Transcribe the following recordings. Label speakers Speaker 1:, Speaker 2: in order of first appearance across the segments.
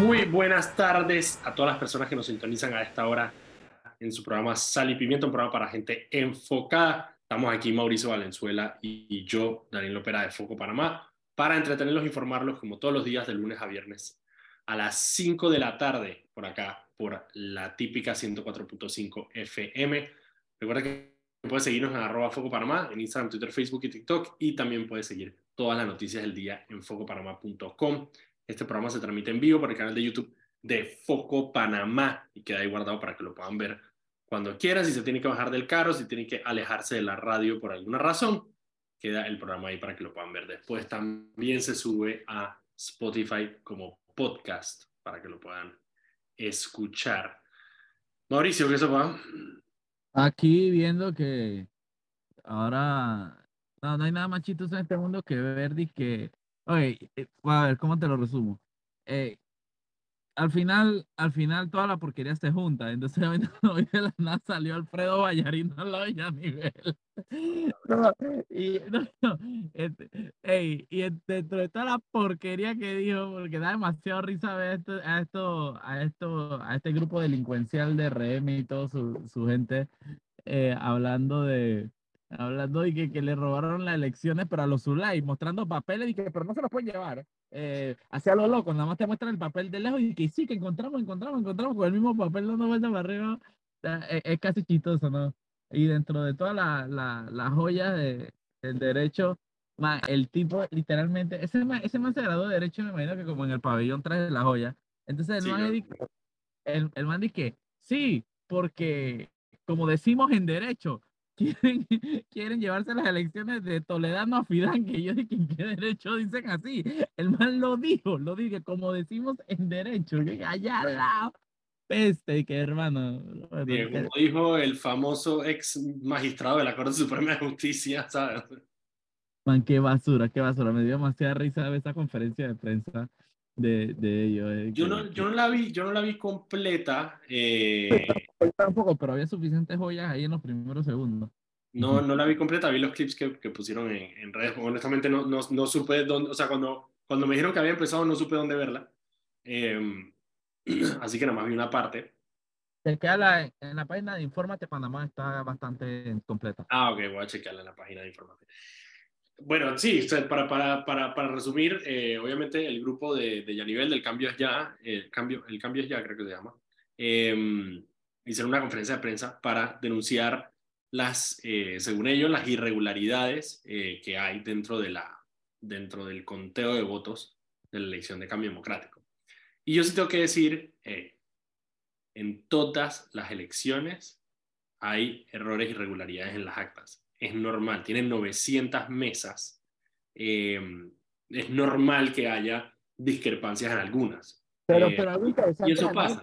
Speaker 1: Muy buenas tardes a todas las personas que nos sintonizan a esta hora en su programa Sal y Pimiento, un programa para gente enfocada. Estamos aquí Mauricio Valenzuela y yo, Daniel Opera de Foco Panamá, para entretenerlos e informarlos como todos los días de lunes a viernes a las 5 de la tarde por acá, por la típica 104.5 FM. Recuerda que puedes seguirnos en arroba Foco Panamá, en Instagram, Twitter, Facebook y TikTok, y también puedes seguir todas las noticias del día en focopanamá.com. Este programa se transmite en vivo por el canal de YouTube de Foco Panamá y queda ahí guardado para que lo puedan ver cuando quieran. Si se tiene que bajar del carro, si tiene que alejarse de la radio por alguna razón, queda el programa ahí para que lo puedan ver. Después también se sube a Spotify como podcast para que lo puedan escuchar. Mauricio, ¿qué se va?
Speaker 2: Aquí viendo que ahora no, no hay nada más chistoso en este mundo que ver que Oye, eh, a ver, ¿cómo te lo resumo? Eh, al final, al final toda la porquería se junta. Entonces hoy de la nada salió Alfredo Vallarino al lado de nivel. y, este, y dentro de toda la porquería que dijo, porque da demasiado risa ver esto, a esto, a esto, a este grupo delincuencial de RM y toda su, su gente eh, hablando de Hablando de que, que, le robaron las elecciones, pero a los Zulay, mostrando papeles y que, pero no se los pueden llevar. Eh, hacia lo loco, nada más te muestran el papel de lejos y que sí, que encontramos, encontramos, encontramos con el mismo papel dando vueltas para arriba. Es, es, casi chistoso, ¿no? Y dentro de todas las la, la joyas de, del derecho, man, el tipo literalmente, ese man, ese man se graduó de derecho, me imagino que como en el pabellón trae la joya. Entonces el sí, man, dice, el, el man dice, sí, porque como decimos en derecho, quieren, quieren llevarse las elecciones de Toledano a Fidán, que yo dije, ¿qué derecho dicen así? El man lo dijo, lo dije, como decimos en derecho, allá la peste, que hermano.
Speaker 1: Como dijo el famoso ex magistrado de la Corte Suprema de Justicia, ¿sabes?
Speaker 2: Man, qué basura, qué basura, me dio demasiada risa esa conferencia de prensa de, de ellos. Eh,
Speaker 1: yo, no, yo, no la vi, yo no la vi completa. Eh...
Speaker 2: Tampoco, pero había suficientes joyas ahí en los primeros segundos.
Speaker 1: No, no la vi completa, vi los clips que, que pusieron en, en, redes. Honestamente, no, no, no, supe dónde, o sea, cuando, cuando me dijeron que había empezado, no supe dónde verla. Eh, así que nada más vi una parte.
Speaker 2: Se queda la, en la página de Infórmate Panamá, está bastante completa.
Speaker 1: Ah, ok, voy a chequearla en la página de Infórmate. Bueno, sí, para, para, para, para resumir, eh, obviamente el grupo de, de Yanivel del Cambio es Ya, el cambio, el cambio es Ya creo que se llama, eh, hicieron una conferencia de prensa para denunciar las, eh, según ellos, las irregularidades eh, que hay dentro, de la, dentro del conteo de votos de la elección de cambio democrático. Y yo sí tengo que decir, eh, en todas las elecciones hay errores y irregularidades en las actas es normal, tienen 900 mesas, eh, es normal que haya discrepancias en algunas.
Speaker 2: Pero,
Speaker 1: eh,
Speaker 2: pero
Speaker 1: y eso pasa.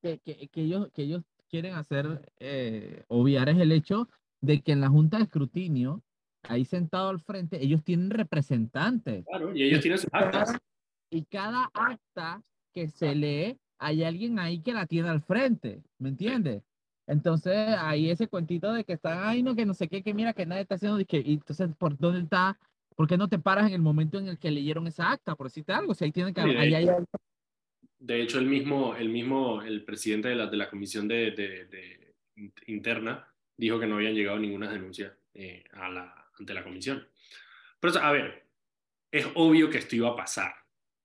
Speaker 2: Que, que, que, ellos, que ellos quieren hacer, eh, obviar es el hecho de que en la Junta de Escrutinio, ahí sentado al frente, ellos tienen representantes.
Speaker 1: Claro, y ellos tienen sus actas.
Speaker 2: Y cada acta que se lee, hay alguien ahí que la tiene al frente, ¿me entiendes? Entonces, ahí ese cuentito de que están ahí, no, que no sé qué, que mira, que nadie está haciendo, que, y entonces, ¿por dónde está? ¿Por qué no te paras en el momento en el que leyeron esa acta? Por decirte algo, si ahí tiene que...
Speaker 1: Sí, de,
Speaker 2: ahí
Speaker 1: hecho,
Speaker 2: hay...
Speaker 1: de hecho, el mismo, el mismo, el presidente de la, de la comisión de, de, de interna dijo que no habían llegado ninguna denuncia eh, a la, ante la comisión. Pero, a ver, es obvio que esto iba a pasar.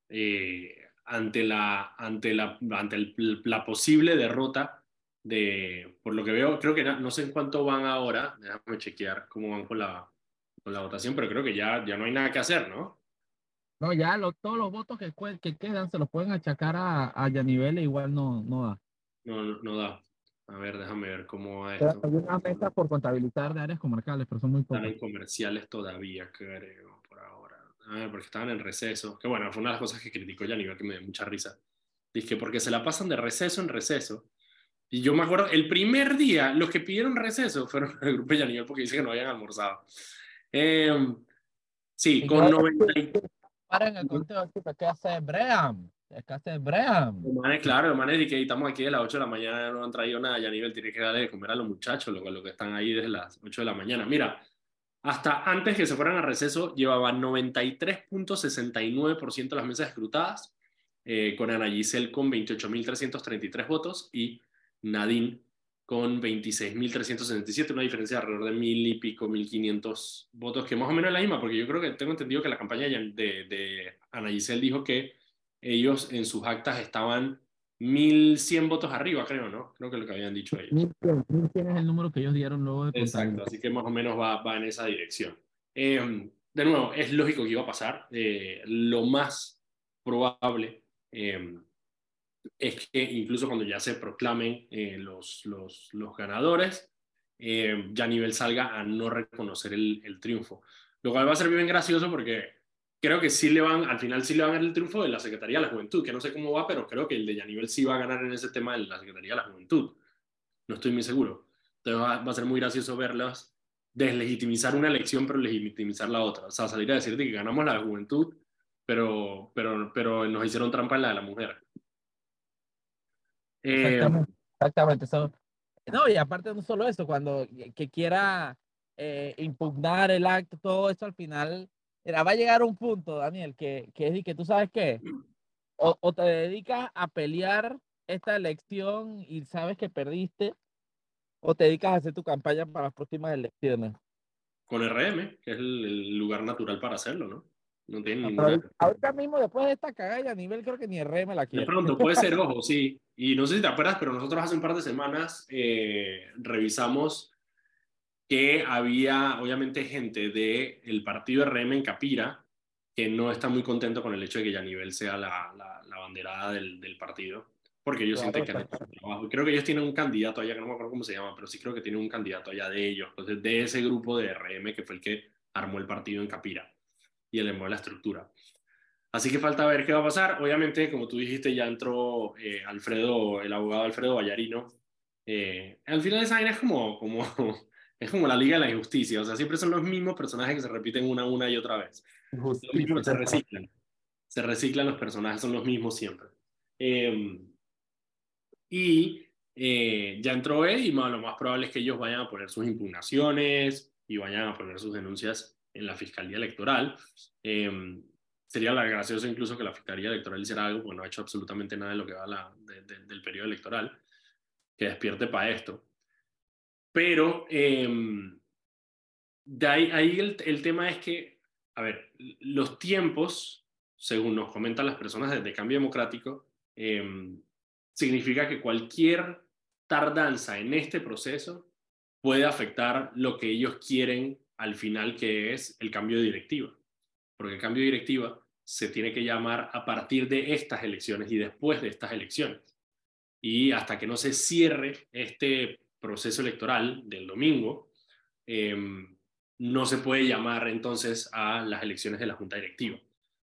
Speaker 1: Eh, ante la, ante la, ante el, la posible derrota de, por lo que veo, creo que no, no, sé en cuánto van ahora, déjame chequear cómo van con la, con la votación, pero creo que ya, ya no hay nada que hacer, ¿no?
Speaker 2: No, ya lo, todos los votos que, que quedan se los pueden achacar a, a Yanivel e igual no, no da.
Speaker 1: No, no, no da. A ver, déjame ver cómo va esto.
Speaker 2: Hay una meta por contabilizar de áreas comarcales, pero son muy pocas.
Speaker 1: Están en comerciales todavía, creo, por ahora. A ver, porque estaban en receso. Que bueno, fue una de las cosas que criticó Yanivel que me dio mucha risa. Dice porque se la pasan de receso en receso y yo me acuerdo, el primer día, los que pidieron receso fueron el grupo de Yanivel porque dice que no habían almorzado. Eh, sí, con 90.
Speaker 2: Paren el conteo ¿qué hace Bream? ¿Qué hace Bream?
Speaker 1: Los manes, claro, los manes, que estamos aquí a las 8 de la mañana, no han traído nada. Yanivel tiene que darle de comer a los muchachos, lo, lo que están ahí desde las 8 de la mañana. Mira, hasta antes que se fueran a receso, llevaban 93.69% de las mesas escrutadas eh, con Ana Giselle con 28.333 votos y Nadine con 26.367, una diferencia de alrededor de mil y pico, 1.500 votos, que más o menos es la misma, porque yo creo que tengo entendido que la campaña de, de Ana Giselle dijo que ellos en sus actas estaban 1.100 votos arriba, creo, ¿no? Creo que lo que habían dicho ellos.
Speaker 2: 1.100 es el número que ellos dieron luego de
Speaker 1: Exacto, así que más o menos va, va en esa dirección. Eh, de nuevo, es lógico que iba a pasar. Eh, lo más probable eh, es que incluso cuando ya se proclamen eh, los, los, los, ganadores, eh, ya nivel salga a no reconocer el, el, triunfo. Lo cual va a ser bien gracioso porque creo que sí le van, al final sí le van a dar el triunfo de la Secretaría de la Juventud, que no sé cómo va, pero creo que el de Yanivel sí va a ganar en ese tema de la Secretaría de la Juventud. No estoy muy seguro. Entonces va, va a ser muy gracioso verlas deslegitimizar una elección, pero legitimizar la otra. O sea, salir a decirte que ganamos la juventud, pero, pero, pero nos hicieron trampa en la de la mujer.
Speaker 2: Exactamente. Eh, exactamente. no, y aparte no solo eso, cuando que quiera eh, impugnar el acto, todo eso al final, va a llegar un punto, Daniel, que, que es que tú sabes qué, o, o te dedicas a pelear esta elección y sabes que perdiste, o te dedicas a hacer tu campaña para las próximas elecciones?
Speaker 1: Con RM, que es el, lugar natural para hacerlo, ¿no? No tiene
Speaker 2: no, ninguna... Ahorita mismo, después de esta cagada a nivel, creo que ni RM la quiere.
Speaker 1: De pronto, puede ser, ojo, sí. Y no sé si te acuerdas, pero nosotros hace un par de semanas eh, revisamos que había, obviamente, gente del el partido RM en Capira que no está muy contento con el hecho de que Yanivel sea la, la, la banderada del, del partido porque ellos claro, sienten que trabajo. Creo que ellos tienen un candidato allá, que no me acuerdo cómo se llama, pero sí creo que tienen un candidato allá de ellos, entonces de ese grupo de RM que fue el que armó el partido en Capira y el de la estructura. Así que falta ver qué va a pasar. Obviamente, como tú dijiste, ya entró eh, Alfredo, el abogado Alfredo Vallarino. Eh, al final esa vaina es como, como, es como la Liga de la Injusticia, o sea, siempre son los mismos personajes que se repiten una, una y otra vez. Los mismos se reciclan. Se reciclan los personajes, son los mismos siempre. Eh, y ya entró él y lo más probable es que ellos vayan a poner sus impugnaciones y vayan a poner sus denuncias en la Fiscalía Electoral. Eh, sería la gracioso incluso que la Fiscalía Electoral hiciera algo, porque no ha hecho absolutamente nada de lo que va del periodo electoral, que despierte para esto. Pero eh, de ahí, ahí el, el, tema es que, a ver, los tiempos, según nos comentan las personas de, Cambio Democrático, eh, significa que cualquier tardanza en este proceso puede afectar lo que ellos quieren al final, que es el cambio de directiva. Porque el cambio de directiva se tiene que llamar a partir de estas elecciones y después de estas elecciones. Y hasta que no se cierre este proceso electoral del domingo, eh, no se puede llamar entonces a las elecciones de la Junta Directiva.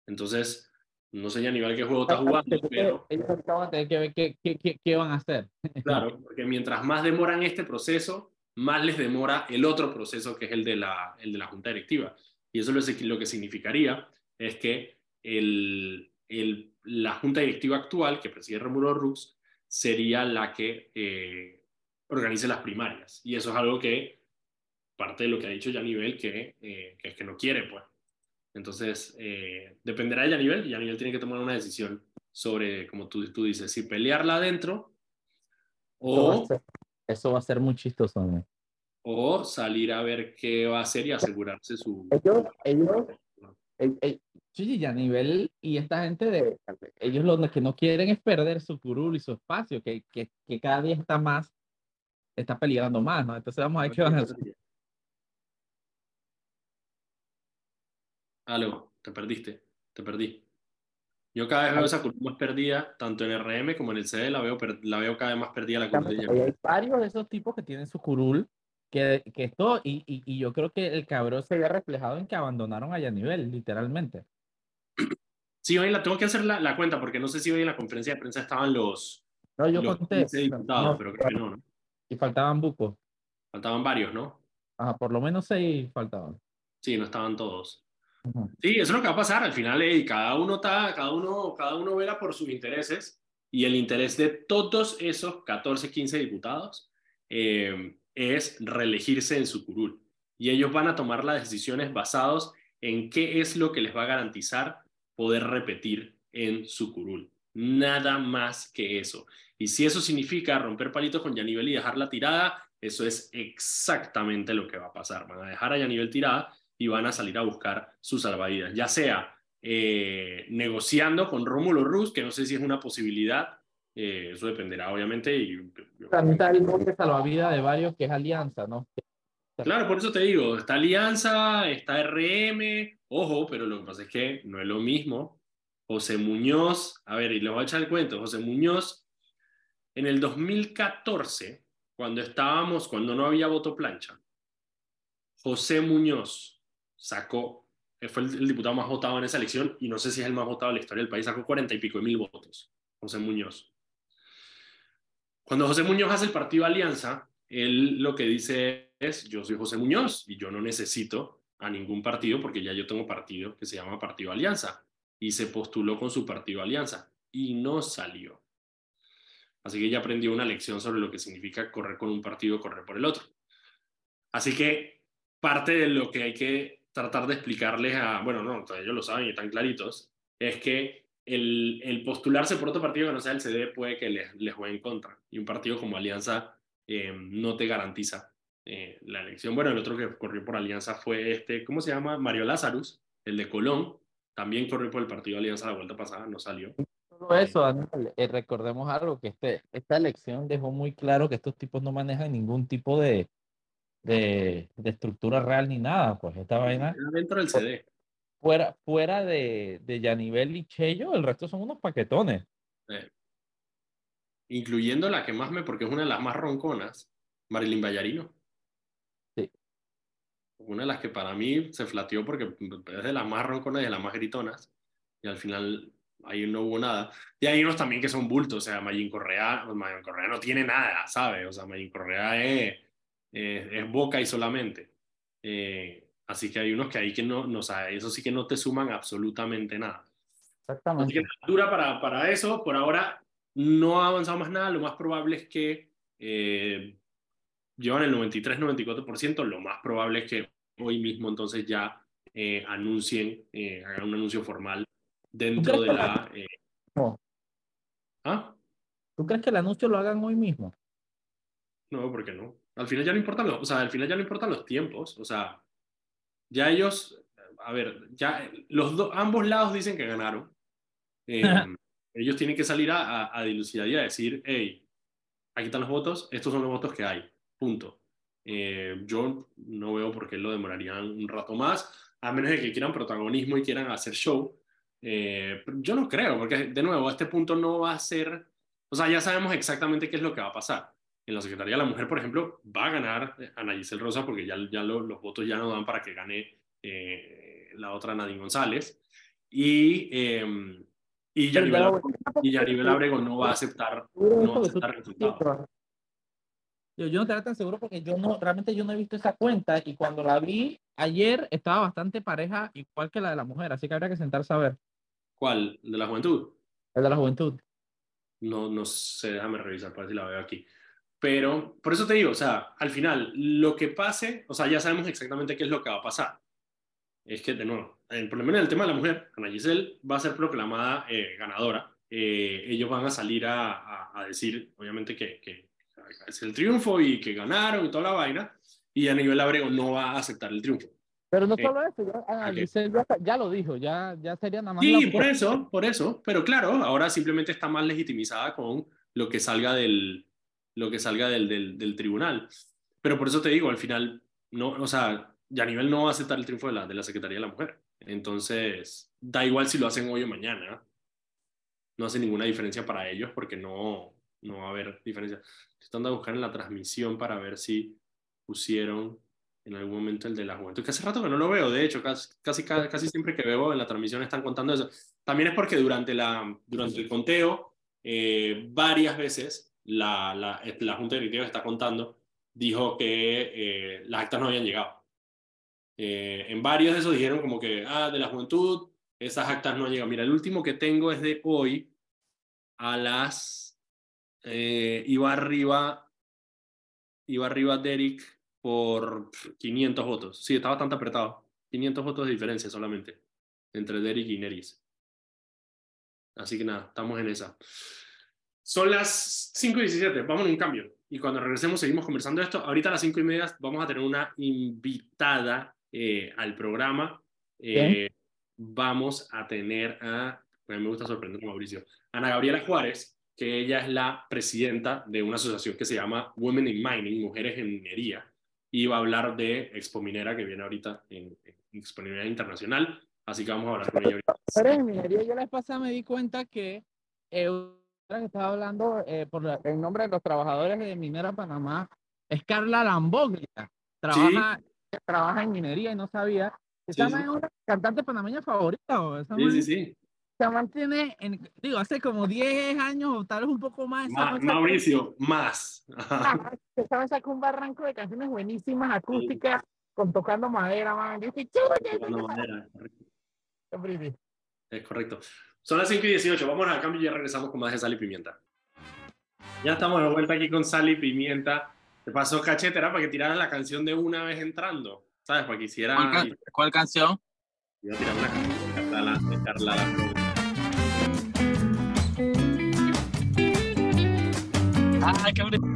Speaker 1: Entonces, no sé ni qué juego está jugando, pero...
Speaker 2: Ellos acaban de tener que ver qué, qué, qué, van a hacer.
Speaker 1: Claro, porque mientras más demoran este proceso, más les demora el otro proceso que es el de la, el de la Junta Directiva. Y eso lo que significaría es que el, el, la Junta Directiva actual, que preside Romulo Rux, sería la que eh, organice las primarias. Y eso es algo que, parte de lo que ha dicho Yanivel, que, eh, que es que no quiere, pues. Entonces, eh, dependerá de Yanivel y Yanivel tiene que tomar una decisión sobre, como tú, tú dices, si pelearla adentro o...
Speaker 2: Eso va, a ser muy chistoso. ¿no?
Speaker 1: O salir a ver qué va a hacer y asegurarse su...
Speaker 2: Ellos, ellos, ellos sí, Yanivel y esta gente de... Ellos lo que no quieren es perder su curul y su espacio, que, que, que cada día está más, está peligrando más, ¿no? Entonces vamos a ver qué van a hacer.
Speaker 1: Aló, te perdiste, te perdí. Yo cada vez veo esa curva más perdida, tanto en RM como en el CD, la veo, la veo cada vez más perdida la curva.
Speaker 2: Hay varios de esos tipos que tienen su curul, que, que esto, y, y, y, yo creo que el cabrón se ve reflejado en que abandonaron allá a nivel, literalmente.
Speaker 1: Sí, hoy la tengo que hacer la, la, cuenta, porque no sé si hoy en la conferencia de prensa estaban los.
Speaker 2: No, yo
Speaker 1: los
Speaker 2: conté.
Speaker 1: Diputados, no, pero creo que no, ¿no?
Speaker 2: Y faltaban bucos.
Speaker 1: Faltaban varios, ¿no?
Speaker 2: Ajá, por lo menos seis faltaban.
Speaker 1: Sí, no estaban todos. Sí, eso es lo que va a pasar. Al final, cada, uno está, cada, uno, cada uno vela por sus intereses y el interés de todos esos 14, 15 diputados eh, es reelegirse en su curul. Y ellos van a tomar las decisiones basados en qué es lo que les va a garantizar poder repetir en su curul. Nada más que eso. Y si eso significa romper palitos con Yanivel y dejarla tirada, eso es exactamente lo que va a pasar. Van a dejar a Yanivel tirada y van a salir a buscar sus salvavidas, ya sea eh, negociando con Rómulo Ruz, que no sé si es una posibilidad, eh, eso dependerá obviamente. Y,
Speaker 3: También está el monte salvavidas de varios que es Alianza, ¿no?
Speaker 1: Claro, por eso te digo, está Alianza, está RM, ojo, pero lo que pasa es que no es lo mismo. José Muñoz, a ver, y les voy a echar el cuento, José Muñoz, en el 2014, cuando estábamos, cuando no había voto plancha, José Muñoz sacó, fue el, diputado más votado en esa elección, y no sé si es el más votado de la historia del país, sacó cuarenta y pico de mil votos, José Muñoz. Cuando José Muñoz hace el partido Alianza, él lo que dice es, yo soy José Muñoz y yo no necesito a ningún partido porque ya yo tengo partido que se llama Partido Alianza y se postuló con su partido Alianza y no salió. Así que ya aprendió una lección sobre lo que significa correr con un partido, correr por el otro. Así que parte de lo que hay que tratar de explicarles a, bueno, no, ellos lo saben y están claritos, es que el, el postularse por otro partido que no sea el CD puede que les, les juegue en contra. Y un partido como Alianza eh, no te garantiza eh, la elección. Bueno, el otro que corrió por Alianza fue este, ¿cómo se llama? Mario Lazarus, el de Colón. También corrió por el partido Alianza la vuelta pasada, no salió.
Speaker 3: Solo eso, eh, recordemos algo, que este, esta elección dejó muy claro que estos tipos no manejan ningún tipo de, de, de estructura real ni nada, pues esta vaina...
Speaker 1: Dentro del CD.
Speaker 3: Fuera, fuera de, de Yanivel y Chello, el resto son unos paquetones.
Speaker 1: Eh, incluyendo la que más me, porque es una de las más ronconas, Marilyn Ballarino.
Speaker 3: Sí.
Speaker 1: Una de las que para mí se flateó porque es de las más ronconas y de las más gritonas. Y al final ahí no hubo nada. Y hay unos también que son bultos, o sea, Mayín Correa, Mayín Correa no tiene nada, ¿sabes? O sea, Mayín Correa es, es, boca y solamente. Eh, así que hay unos que ahí que no, no eso sí que no te suman absolutamente nada.
Speaker 3: Exactamente.
Speaker 1: Así que dura para, para eso, por ahora no ha avanzado más nada, lo más probable es que eh, llevan el 93-94%, lo más probable es que hoy mismo entonces ya eh, anuncien, eh, hagan un anuncio formal dentro de la... Eh, ¿Ah?
Speaker 3: ¿Tú crees que el anuncio lo hagan hoy mismo?
Speaker 1: No, porque no. Al final ya no importan los, o sea, al final ya no importan los tiempos, o sea, ya ellos, a ver, ya los dos, ambos lados dicen que ganaron. Eh, ellos tienen que salir a, a, dilucidar y a decir, hey, aquí están los votos, estos son los votos que hay, punto. Eh, yo no veo por qué lo demorarían un rato más, a menos de que quieran protagonismo y quieran hacer show. Eh, yo no creo, porque de nuevo, a este punto no va a ser, o sea, ya sabemos exactamente qué es lo que va a pasar. En la Secretaría de la Mujer, por ejemplo, va a ganar Ana Giselle Rosa porque ya, ya lo, los votos ya no dan para que gane eh, la otra Nadine González. Y, eh, y Yaribel, y Yaribel Abrego no va a aceptar, no va a aceptar resultados.
Speaker 3: Yo, yo no estaría tan seguro porque yo no, realmente yo no he visto esa cuenta y cuando la vi ayer estaba bastante pareja, igual que la de la mujer, así que habría que sentarse a ver.
Speaker 1: ¿Cuál? ¿De la juventud?
Speaker 3: El de la juventud.
Speaker 1: No, no sé, déjame revisar para ver si la veo aquí. Pero por eso te digo, o sea, al final, lo que pase, o sea, ya sabemos exactamente qué es lo que va a pasar. Es que, de nuevo, el problema en el tema de la mujer, Ana Giselle va a ser proclamada eh, ganadora. Eh, ellos van a salir a, a, a decir, obviamente, que, que, es el triunfo y que ganaron y toda la vaina. Y a nivel Abrego no va a aceptar el triunfo.
Speaker 3: Pero no solo eh, eso, ya, Ana Giselle ya, ya, lo dijo, ya, ya sería nada más.
Speaker 1: Sí, por eso, por eso. Pero claro, ahora simplemente está más legitimizada con lo que salga del, lo que salga del, del, del, tribunal. Pero por eso te digo, al final, no, o sea, ya a nivel no va a aceptar el triunfo de la, de la Secretaría de la Mujer. Entonces, da igual si lo hacen hoy o mañana. No hace ninguna diferencia para ellos porque no, no va a haber diferencia. Estoy de buscar en la transmisión para ver si pusieron en algún momento el de la juventud, que hace rato que no lo veo, de hecho, casi, casi, casi siempre que veo en la transmisión están contando eso. También es porque durante, la, durante el conteo, eh, varias veces la, la, la Junta Directiva que está contando dijo que eh, las actas no habían llegado. Eh, en varios de esos dijeron como que, ah, de la juventud, esas actas no han llegado. Mira, el último que tengo es de hoy a las... Eh, iba arriba, iba arriba Derek por 500 votos. Sí, está bastante apretado. 500 votos de diferencia solamente entre Derek y Neris. Así que nada, estamos en esa. Son las 5 y 17, vamos en un cambio. Y cuando regresemos seguimos conversando esto. Ahorita a las 5 y media vamos a tener una invitada eh, al programa. Eh, vamos a tener a, a mí me gusta sorprender Mauricio, Ana Gabriela Juárez, que ella es la presidenta de una asociación que se llama Women in Mining, Mujeres en Minería, y va a hablar de Expo Minera, que viene ahorita en, en Expo Minera Internacional, así que vamos a hablar con ella ahorita.
Speaker 3: Pero en minería yo la vez pasada me di cuenta que eh, que estaba hablando eh, por en nombre de los trabajadores de Minera Panamá es Carla Lamboglia. Trabaja, trabaja en minería y no sabía.
Speaker 1: Sí,
Speaker 3: Esa
Speaker 1: sí.
Speaker 3: man es una cantante panameña favorita. o Esa
Speaker 1: Sí, sí, sí.
Speaker 3: esa man tiene, en- digo, hace como 10 años o tal vez un poco más.
Speaker 1: Ma- Mauricio, más.
Speaker 3: Esa sacó un barranco de canciones buenísimas, acústicas, con tocando madera, man.
Speaker 1: Correcto.
Speaker 3: Qué pretty.
Speaker 1: Es correcto. Son las 5 y 18. Vamos al cambio y ya regresamos con más de sal y pimienta. Ya estamos de vuelta aquí con sal y pimienta. Te pasó cachetera para que tiraras la canción de una vez entrando. ¿Sabes? Para que hiciera.
Speaker 2: ¿Cuál, can- cuál canción?
Speaker 1: A tirar una canción de Carla, La- de Carla.
Speaker 2: Ah, qué bonito.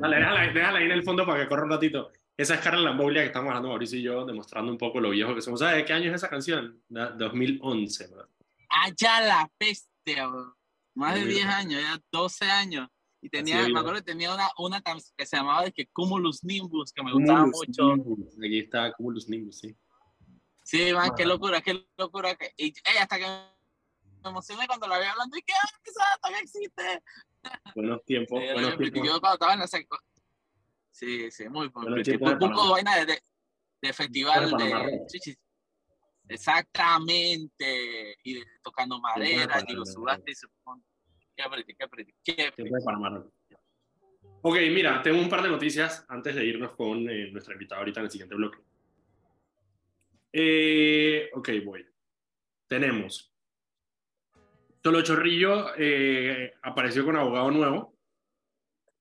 Speaker 1: Dale, déjala, déjala ahí en el fondo para que corra un ratito. Esa es Carla Lamboglia que estamos hablando Mauricio y yo, demostrando un poco lo viejo que somos. ¿Sabes de qué año es esa canción? Da- 2011. bro.
Speaker 2: Ah, la peste, bro. Más de
Speaker 1: Sí,
Speaker 2: 10
Speaker 1: mira.
Speaker 2: años, ya 12 años. Y tenía, me acuerdo que tenía una, una que se llamaba de que Cumulus Nimbus, que me gustaba
Speaker 1: Cumulus
Speaker 2: mucho.
Speaker 1: Nimbus. Aquí está Cumulus Nimbus, sí.
Speaker 2: Sí, man, qué locura, qué locura. Que, y, ey, hasta que me emocioné cuando la vi hablando y que, ah, todavía existe.
Speaker 1: Buenos tiempos,
Speaker 2: Sí,
Speaker 1: buenos tiempos.
Speaker 2: Yo cuando estaba en la seco. Sí, sí, muy,
Speaker 1: de
Speaker 2: Por poco
Speaker 1: Panamá.
Speaker 2: vaina de, de, de festival de chichis. Exactamente. Y de, tocando madera, digo, sudaste y se Qué pretty, qué pretty. Qué
Speaker 1: de Panamá. Ok, mira, tengo un par de noticias antes de irnos con eh, nuestra invitada ahorita en el siguiente bloque. Eh, ok, voy. Tenemos. Cholo Chorrillo eh, apareció con abogado nuevo,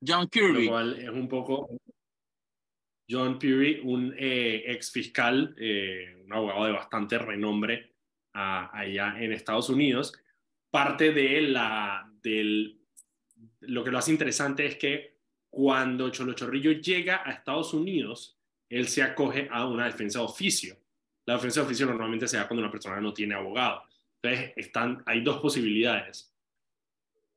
Speaker 2: John
Speaker 1: lo
Speaker 2: Kirby.
Speaker 1: cual es un poco. John Peary, un eh, ex fiscal, eh, un abogado de bastante renombre allá en Estados Unidos. Parte de la, del, lo que lo hace interesante es que cuando Cholo Chorrillo llega a Estados Unidos, él se acoge a una defensa de oficio. La defensa de oficio normalmente se da cuando una persona no tiene abogado. Entonces, están, hay dos posibilidades.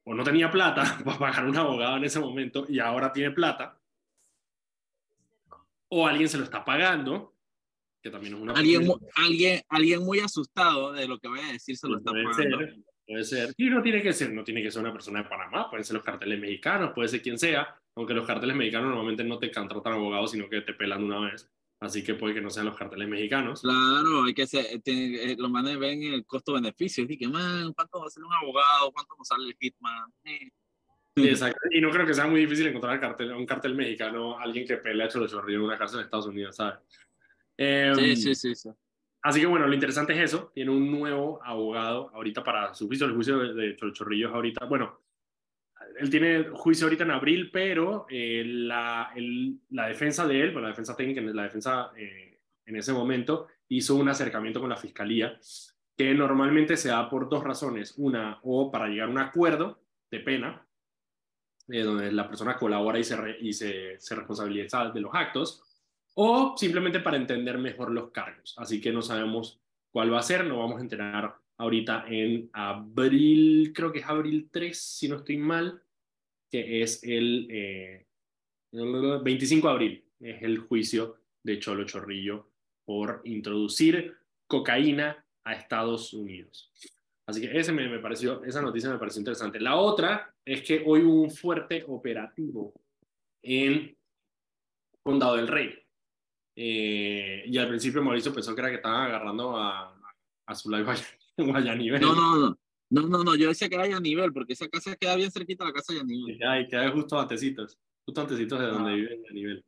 Speaker 1: O no tenía plata para pagar un abogado en ese momento y ahora tiene plata. O alguien se lo está pagando, que también es una
Speaker 2: Alguien, mu-
Speaker 1: posibilidad.
Speaker 2: alguien, alguien muy asustado de lo que voy a decir se lo está
Speaker 1: puede
Speaker 2: pagando.
Speaker 1: ser, puede ser. Y no tiene que ser, no tiene que ser una persona de Panamá, pueden ser los carteles mexicanos, puede ser quien sea, aunque los carteles mexicanos normalmente no te contratan abogados, sino que te pelan una vez. Así que puede que no sean los carteles mexicanos.
Speaker 2: Claro, hay que ser, tiene- eh, los manes ven el costo-beneficio. Dije, man, ¿cuánto va a ser un abogado? ¿Cuánto nos sale el hitman? Eh.
Speaker 1: Exacto. Y no creo que sea muy difícil encontrar el cartel, un cartel mexicano, alguien que pelea chorrillos en una cárcel en Estados Unidos, ¿sabes? Em,
Speaker 2: Sí, sí, sí, sí.
Speaker 1: Así que bueno, lo interesante es eso. Tiene un nuevo abogado ahorita para su juicio. El juicio de, de Cholo Chorrillo es ahorita. Bueno, él tiene juicio ahorita en abril, pero eh, la, el- la defensa de él, bueno, la defensa técnica, la defensa eh, en ese momento, hizo un acercamiento con la fiscalía que normalmente se da por dos razones. Una, o para llegar a un acuerdo de pena, eh, donde la persona colabora y, se, re- y se, se responsabiliza de los actos, o simplemente para entender mejor los cargos. Así que no sabemos cuál va a ser, nos vamos a enterar ahorita en abril, creo que es abril 3, si no estoy mal, que es el eh, 25 de abril, es el juicio de Cholo Chorrillo por introducir cocaína a Estados Unidos. Así que ese me, me pareció, esa noticia me pareció interesante. La otra es que hoy hubo un fuerte operativo en Condado del Rey. Eh, y al principio Mauricio pensó que era que estaban agarrando a, a Zulay Guayanivel.
Speaker 2: No, no, no. No, no, no, yo decía que era a nivel, porque esa casa queda bien cerquita a la casa de Yanivel.
Speaker 1: Ay, queda justo antecitos, justo antecitos de donde
Speaker 2: Ah.
Speaker 1: vive Yanivel.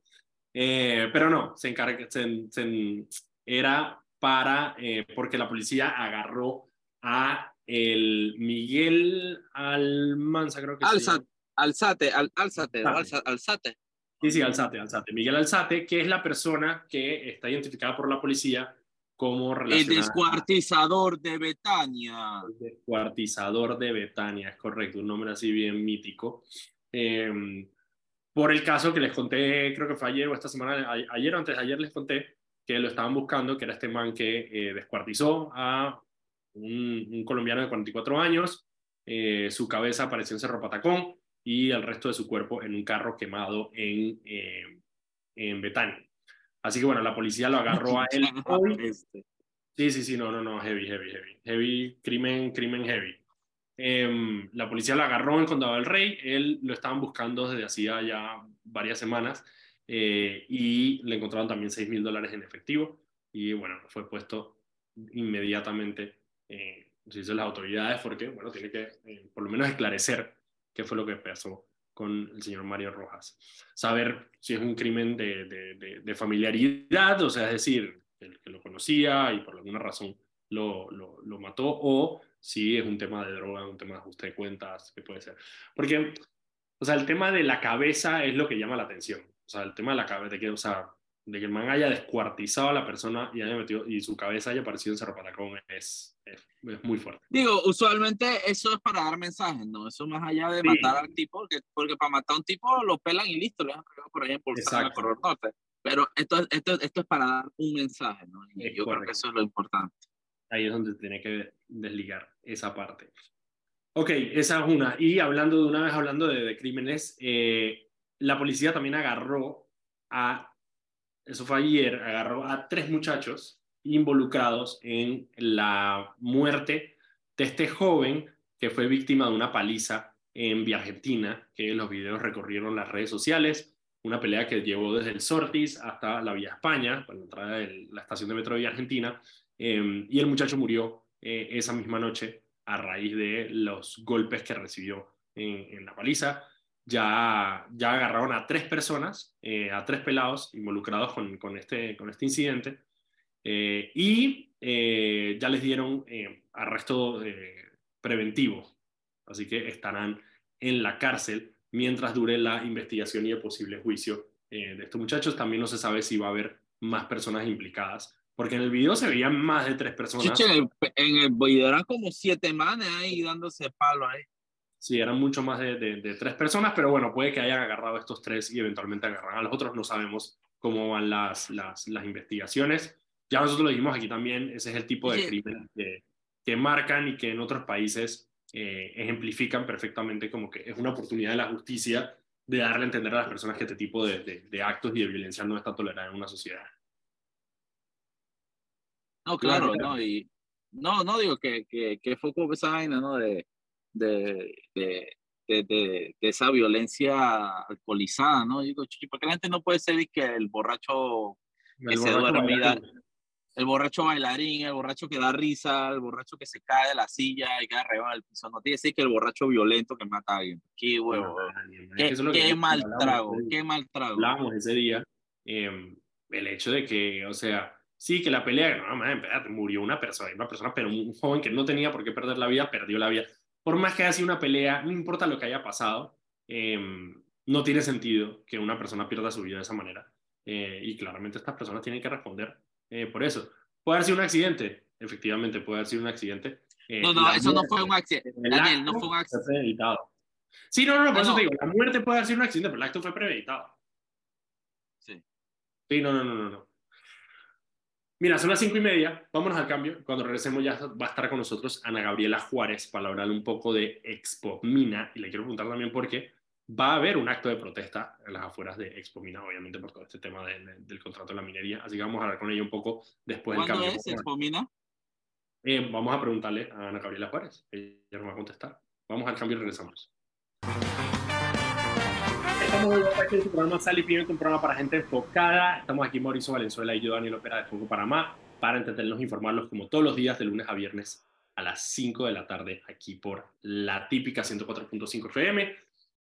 Speaker 1: Eh, pero no, se encarga, se, se- era para, eh, porque la policía agarró a el Miguel Almanza, creo que se
Speaker 2: Alza,
Speaker 1: llama.
Speaker 2: alzate, al, alzate,
Speaker 1: Alzate.
Speaker 2: alza- alzate.
Speaker 1: Sí, sí, Alzate, Alzate. Miguel Alzate, que es la persona que está identificada por la policía cómo
Speaker 2: El descuartizador de Betania.
Speaker 1: el descuartizador de Betania, es correcto, un nombre así bien mítico. Eh, por el caso que les conté, creo que fue ayer o esta semana, a- ayer o antes de ayer les conté que lo estaban buscando, que era este man que eh, descuartizó a un, un colombiano de 44 años, eh, su cabeza apareció en Cerro Patacón y el resto de su cuerpo en un carro quemado en, eh, en Betania. Así que bueno, la policía lo agarró a él hoy.
Speaker 2: Este.
Speaker 1: Sí, sí, sí, no, no, no, heavy, heavy, heavy. Heavy, crimen, crimen heavy. Em, la policía lo agarró en Condado del Rey, él lo estaban buscando desde hacía ya varias semanas eh, y le encontraron también 6 mil dólares en efectivo y bueno, fue puesto inmediatamente, eh, se las autoridades porque, bueno, tiene que eh, por lo menos esclarecer qué fue lo que pasó con el señor Mario Rojas. Saber si es un crimen de, de, de, de familiaridad, o sea, es decir, el que lo conocía y por alguna razón lo, lo, lo, mató, o si es un tema de droga, un tema de ajuste de cuentas, que puede ser. Porque, o sea, el tema de la cabeza es lo que llama la atención. O sea, el tema de la cabeza, que, o sea, de que el man haya descuartizado a la persona y, haya metido, y su cabeza haya aparecido en Cerro Patacón es, es, es, muy fuerte.
Speaker 2: Digo, usualmente eso es para dar mensajes, ¿no? Eso más allá de sí. matar al tipo, porque, porque para matar a un tipo lo pelan y listo, le por ahí por Corredor Norte. Pero esto, esto, esto es para dar un mensaje, ¿no? Y es yo correcto. creo que eso es lo importante.
Speaker 1: Ahí es donde tiene que desligar esa parte. Ok, esa es una. Y hablando de una vez, hablando de, de crímenes, eh, la policía también agarró a, eso fue ayer, agarró a tres muchachos involucrados en la muerte de este joven que fue víctima de una paliza en Vía Argentina, que los videos recorrieron las redes sociales, una pelea que llevó desde el Sortis hasta la Vía España, para la entrada de la estación de metro de Vía Argentina, eh, y el muchacho murió eh, esa misma noche a raíz de los golpes que recibió en la paliza. Ya, ya agarraron a tres personas, eh, a tres pelados involucrados con, con, este, con este incidente, eh, y ya les dieron arresto preventivo. Así que estarán en la cárcel mientras dure la investigación y el posible juicio de estos muchachos. También no se sabe si va a haber más personas implicadas porque en el video se veían más de tres personas.
Speaker 2: Chiche, en, el, en el video eran como siete manes ahí dándose palo ahí.
Speaker 1: Sí, eran mucho más de, de, de, tres personas, pero bueno, puede que hayan agarrado a estos tres y eventualmente agarran a los otros. No sabemos cómo van las, las, las investigaciones. Ya nosotros lo dijimos aquí también, ese es el tipo de sí. crimen que, que, marcan y que en otros países eh, ejemplifican perfectamente como que es una oportunidad de la justicia de darle a entender a las personas que este tipo de, de, de actos y de violencia no está tolerado en una sociedad.
Speaker 2: No, claro, no, y no, no digo que, que, que fue como esa vaina, ¿no? De, de, de, de, de, esa violencia alcoholizada, ¿no? Digo, chichi, porque la gente no puede ser que el borracho que el se duerme, el borracho bailarín, el borracho que da risa, el borracho que se cae de la silla y queda arriba del piso, no tiene que ser que el borracho violento que mata a alguien. Qué huevo, no, qué, qué mal trago, qué mal trago.
Speaker 1: Hablábamos ese día, eh, el hecho de que, o sea, sí, que la pelea, no, man, murió una persona, una persona, pero un joven que no tenía por qué perder la vida, perdió la vida. Por más que haya sido una pelea, no importa lo que haya pasado, eh, no tiene sentido que una persona pierda su vida de esa manera. Eh, y claramente estas personas tienen que responder eh, por eso. ¿Puede haber sido un accidente? Efectivamente, puede haber sido un accidente.
Speaker 2: no, no, eso no fue un accidente. Daniel, no fue un accidente.
Speaker 1: Fue premeditado. Sí, no, no, no, por no, eso
Speaker 2: no.
Speaker 1: te digo, la muerte puede haber sido un accidente, pero el acto fue premeditado.
Speaker 2: Sí.
Speaker 1: Sí, no, no, no, no. no. Mira, son las cinco y media, vámonos al cambio. Cuando regresemos ya va a estar con nosotros Ana Gabriela Juárez para hablar un poco de Expo Mina. Y le quiero preguntar también por qué va a haber un acto de protesta en las afueras de Expo Mina, obviamente por todo este tema de, de, del contrato de la minería. Así que vamos a hablar con ella un poco después del cambio.
Speaker 2: ¿Cuándo es Expo Mina?
Speaker 1: Eh, vamos a preguntarle a Ana Gabriela Juárez. Ella nos va a contestar. Vamos al cambio y regresamos. Estamos aquí en su programa Sal y Pimienta, un programa para gente enfocada. Estamos aquí Mauricio Valenzuela y yo, Daniel Opera de Foco Panamá, para entretenernos e informarlos como todos los días de lunes a viernes a las 5 de la tarde aquí por la típica 104.5 FM.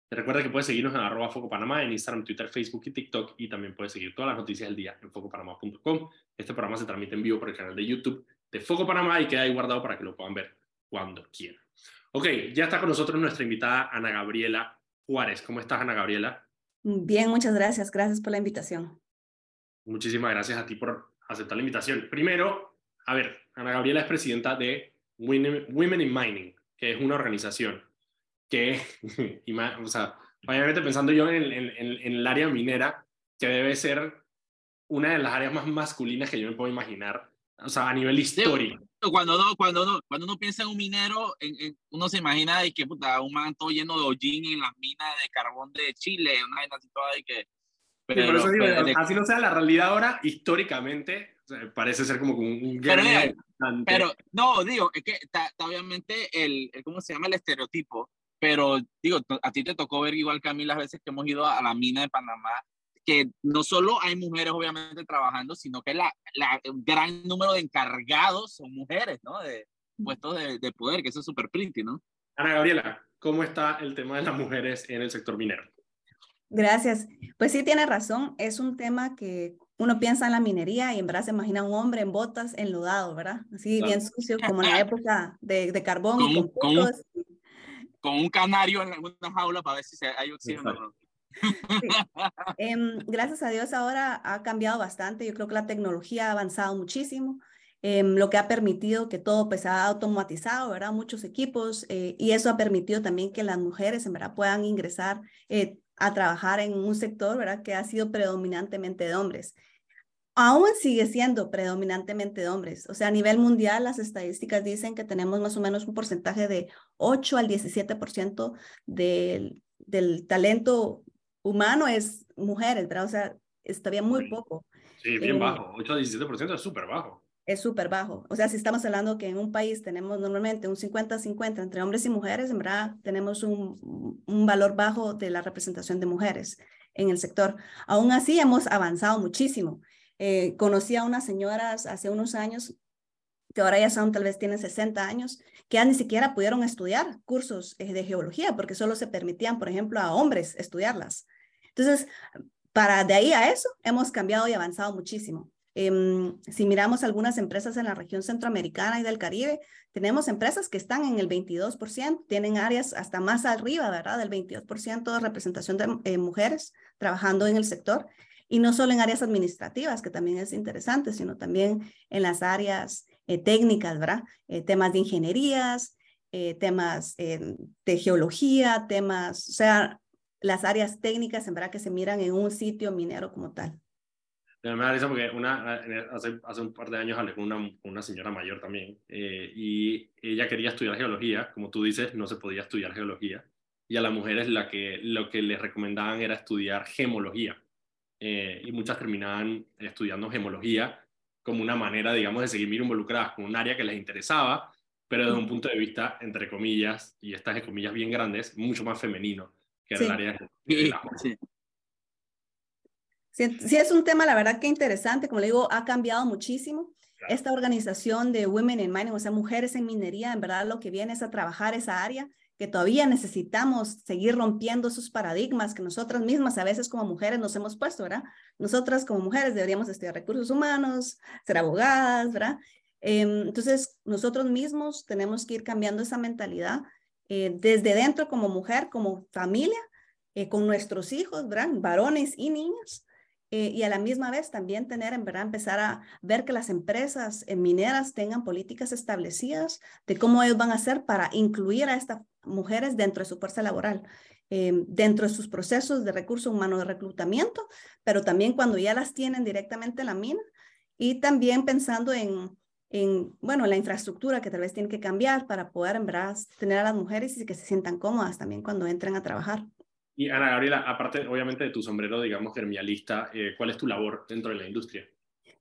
Speaker 1: Te recuerda que puedes seguirnos en arroba Foco Panamá en Instagram, Twitter, Facebook y TikTok y también puedes seguir todas las noticias del día en focopanamá.com. Este programa se transmite en vivo por el canal de YouTube de Foco Panamá y queda ahí guardado para que lo puedan ver cuando quieran. Ok, ya está con nosotros nuestra invitada Ana Gabriela Juárez. ¿Cómo estás, Ana Gabriela?
Speaker 4: Bien, muchas gracias. Gracias por la invitación.
Speaker 1: Muchísimas gracias a ti por aceptar la invitación. Primero, a ver, Ana Gabriela es presidenta de Women in Mining, que es una organización que, o sea, obviamente pensando yo en, en, el área minera, que debe ser una de las áreas más masculinas que yo me puedo imaginar, o sea, a nivel histórico.
Speaker 2: Cuando uno, cuando uno, cuando uno piensa en un minero, uno se imagina de que puta, un man todo lleno de hollín en las minas de carbón de Chile, una vaina así toda de que...
Speaker 1: Pero, eso digo, así no sea la realidad ahora, históricamente, parece ser como un
Speaker 2: pero, pero, no, digo, es que está, obviamente el, ¿cómo se llama? El estereotipo pero digo, a ti te tocó ver igual que a mí las veces que hemos ido a la mina de Panamá, que no solo hay mujeres obviamente trabajando, sino que la, la gran número de encargados son mujeres, ¿no? De puestos de, de poder, que eso es súper pretty, ¿no?
Speaker 1: Ana Gabriela, ¿cómo está el tema de las mujeres en el sector minero?
Speaker 4: Gracias. Pues sí, tiene razón. Es un tema que uno piensa en la minería y en verdad se imagina un hombre en botas enlodado, ¿verdad? Así bien sucio, como en la época de, de carbón. y con,
Speaker 2: con un canario en alguna jaula para ver si hay oxígeno.
Speaker 4: Em, gracias a Dios ahora ha cambiado bastante. Yo creo que la tecnología ha avanzado muchísimo, em, lo que ha permitido que todo pues, ha automatizado, ¿verdad? Muchos equipos eh, y eso ha permitido también que las mujeres en verdad puedan ingresar eh, a trabajar en un sector, ¿verdad? Que ha sido predominantemente de hombres aún sigue siendo predominantemente de hombres. O sea, a nivel mundial, las estadísticas dicen que tenemos más o menos un porcentaje de 8 al 17% del, del talento humano es mujeres, ¿verdad? O sea, es todavía muy poco.
Speaker 1: Sí, bien eh, bajo. 8 al 17% es súper bajo.
Speaker 4: Es súper bajo. O sea, si estamos hablando que en un país tenemos normalmente un 50-50 entre hombres y mujeres, en verdad tenemos un, un valor bajo de la representación de mujeres en el sector. Aún así, hemos avanzado muchísimo. Eh, conocí a unas señoras hace unos años que ahora ya son, tal vez tienen 60 años, que ya ni siquiera pudieron estudiar cursos eh, de geología porque solo se permitían, por ejemplo, a hombres estudiarlas. Entonces, para de ahí a eso, hemos cambiado y avanzado muchísimo. Em, si miramos algunas empresas en la región centroamericana y del Caribe, tenemos empresas que están en el 22%, tienen áreas hasta más arriba, ¿verdad? Del 22% de representación de eh, mujeres trabajando en el sector y no solo en áreas administrativas, que también es interesante, sino también en las áreas eh, técnicas, ¿verdad? Eh, temas de ingenierías, eh, temas de geología, temas, o sea, las áreas técnicas, en verdad, que se miran en un sitio minero como tal.
Speaker 1: Me da risa porque una, hace, hace, un par de años hablé con una, una señora mayor también y ella quería estudiar geología, como tú dices, no se podía estudiar geología y a las mujeres la que, lo que les recomendaban era estudiar gemología eh, y muchas terminaban estudiando gemología como una manera, digamos, de seguir involucradas con un área que les interesaba, pero desde un punto de vista, entre comillas, y estas de comillas bien grandes, mucho más femenino que el área de la
Speaker 4: sí. Sí, es un tema, la verdad que interesante, como le digo, ha cambiado muchísimo. Esta organización de Women in Mining, o sea, mujeres en minería, en verdad lo que viene es a trabajar esa área que todavía necesitamos seguir rompiendo esos paradigmas que nosotras mismas a veces como mujeres nos hemos puesto, ¿verdad? Nosotras como mujeres deberíamos estudiar recursos humanos, ser abogadas, ¿verdad? Em, entonces, nosotros mismos tenemos que ir cambiando esa mentalidad eh, desde dentro como mujer, como familia, eh, con nuestros hijos, ¿verdad? Varones y niñas, eh, y a la misma vez también tener, en verdad, empezar a ver que las empresas mineras tengan políticas establecidas de cómo ellos van a hacer para incluir a estas mujeres dentro de su fuerza laboral, eh, dentro de sus procesos de recursos humanos de reclutamiento, pero también cuando ya las tienen directamente en la mina y también pensando en, en, bueno, la infraestructura que tal vez tiene que cambiar para poder, en verdad, tener a las mujeres y que se sientan cómodas también cuando entren a trabajar.
Speaker 1: Y Ana Gabriela, aparte obviamente de tu sombrero, digamos, gremialista, eh, ¿cuál es tu labor dentro de la industria?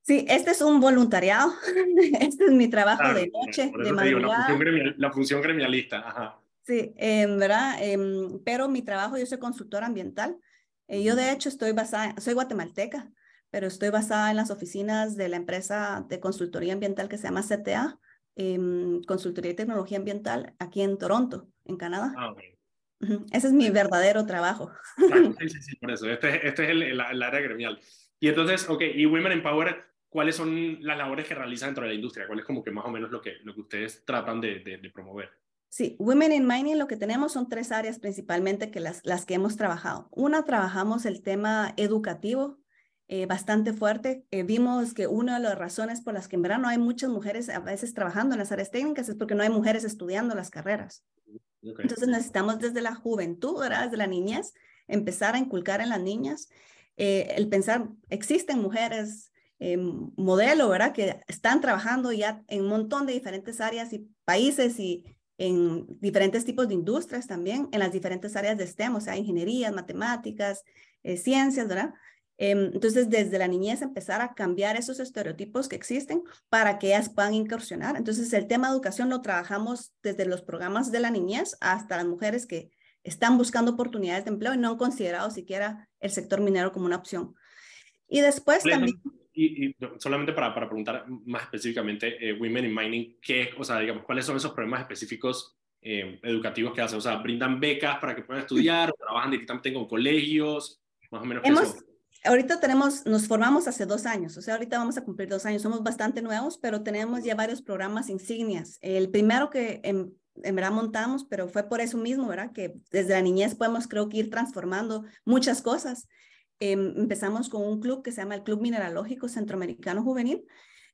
Speaker 4: Sí, este es un voluntariado. Este es mi trabajo de noche, de madrugada.
Speaker 1: la, función gremialista, ajá.
Speaker 4: Sí, en ¿verdad? Em, pero mi trabajo, yo soy consultora ambiental. Eh, yo de hecho estoy basada, soy guatemalteca, pero estoy basada en las oficinas de la empresa de consultoría ambiental que se llama CTA, em, Consultoría y Tecnología Ambiental, aquí en Toronto, en Canadá. Ah, ese es mi verdadero trabajo.
Speaker 1: sí, sí, sí, por eso. Este, este es el, el, área gremial. Y entonces, ok, y Women in Power, ¿cuáles son las labores que realizan dentro de la industria? ¿Cuál es como que más o menos lo que, lo que ustedes tratan de, de, promover?
Speaker 4: Sí, Women in Mining lo que tenemos son tres áreas principalmente que las, las que hemos trabajado. Una, trabajamos el tema educativo, eh, bastante fuerte. Eh, vimos que una de las razones por las que en verdad no hay muchas mujeres a veces trabajando en las áreas técnicas es porque no hay mujeres estudiando las carreras. Entonces necesitamos desde la juventud, ¿verdad? desde la niñez, empezar a inculcar en las niñas eh, el pensar, existen mujeres modelo, ¿verdad? Que están trabajando ya en un montón de diferentes áreas y países y en diferentes tipos de industrias también, en las diferentes áreas de STEM, o sea, ingenierías, matemáticas, ciencias, ¿verdad? Em, entonces, desde la niñez empezar a cambiar esos estereotipos que existen para que ellas puedan incursionar. Entonces, el tema de educación lo trabajamos desde los programas de la niñez hasta las mujeres que están buscando oportunidades de empleo y no han considerado siquiera el sector minero como una opción. Y después también...
Speaker 1: Y, solamente para, para, preguntar más específicamente, eh, Women in Mining, ¿qué, o sea, digamos, ¿cuáles son esos problemas específicos eh, educativos que hacen? O sea, ¿brindan becas para que puedan estudiar? ¿Trabajan directamente con colegios? Más o menos.
Speaker 4: Hemos, ahorita tenemos, nos formamos hace dos años, o sea, ahorita vamos a cumplir dos años, somos bastante nuevos, pero tenemos ya varios programas insignias. El primero que en, en verdad montamos, pero fue por eso mismo, ¿verdad? Que desde la niñez podemos, creo que ir transformando muchas cosas. Em, empezamos con un club que se llama el Club Mineralógico Centroamericano Juvenil,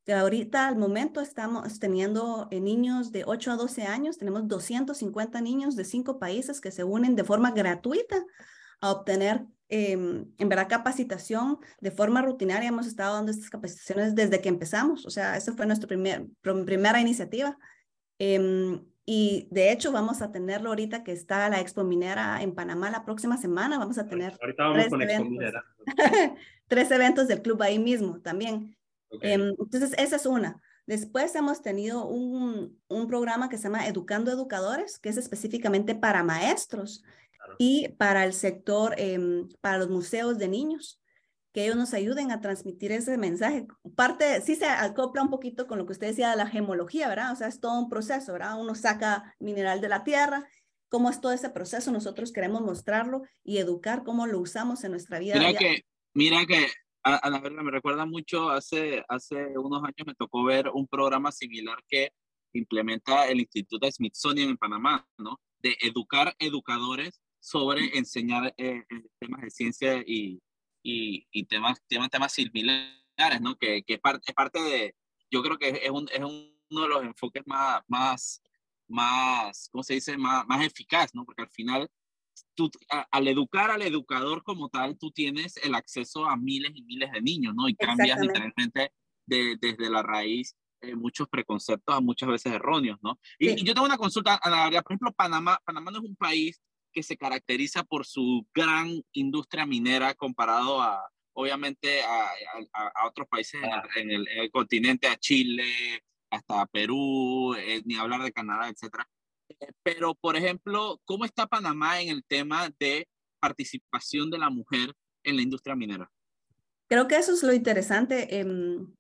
Speaker 4: que ahorita al momento estamos teniendo eh, niños de 8 a 12 años, tenemos 250 niños de cinco países que se unen de forma gratuita a obtener Em, en verdad capacitación de forma rutinaria. Hemos estado dando estas capacitaciones desde que empezamos, o sea, esa fue nuestra primer, primera iniciativa. Em, y de hecho vamos a tenerlo ahorita que está la Expo Minera en Panamá la próxima semana. Vamos a tener
Speaker 1: ahorita vamos tres, con eventos, Expo Minera.
Speaker 4: tres eventos del club ahí mismo también. Em, entonces, esa es una. Después hemos tenido un, un programa que se llama Educando Educadores, que es específicamente para maestros y para el sector, em, para los museos de niños, que ellos nos ayuden a transmitir ese mensaje. Parte, sí se acopla un poquito con lo que usted decía de la gemología, ¿verdad? O sea, es todo un proceso, ¿verdad? Uno saca mineral de la tierra, cómo es todo ese proceso, nosotros queremos mostrarlo y educar cómo lo usamos en nuestra vida.
Speaker 2: Mira que, mira que, a, la verdad, me recuerda mucho, hace, hace unos años me tocó ver un programa similar que implementa el Instituto Smithsonian en Panamá, ¿no? De educar educadores sobre enseñar eh, eh, temas de ciencia y, y, y, temas, temas, temas similares, ¿no? Que, que es, parte, es parte de, yo creo que es, un, es uno de los enfoques más, más, más ¿cómo se dice?, más, más eficaz, ¿no? Porque al final, tú, al educar al educador como tal, tú tienes el acceso a miles y miles de niños, ¿no? Y cambias literalmente de, desde la raíz eh, muchos preconceptos, muchas veces erróneos, ¿no? Y, y, yo tengo una consulta, Ana Por ejemplo, Panamá, Panamá no es un país que se caracteriza por su gran industria minera comparado a, obviamente, a, a, otros países en el, continente, a Chile, hasta Perú, eh, ni hablar de Canadá, etc. Eh, pero, por ejemplo, ¿cómo está Panamá en el tema de participación de la mujer en la industria minera?
Speaker 4: Creo que eso es lo interesante. Em,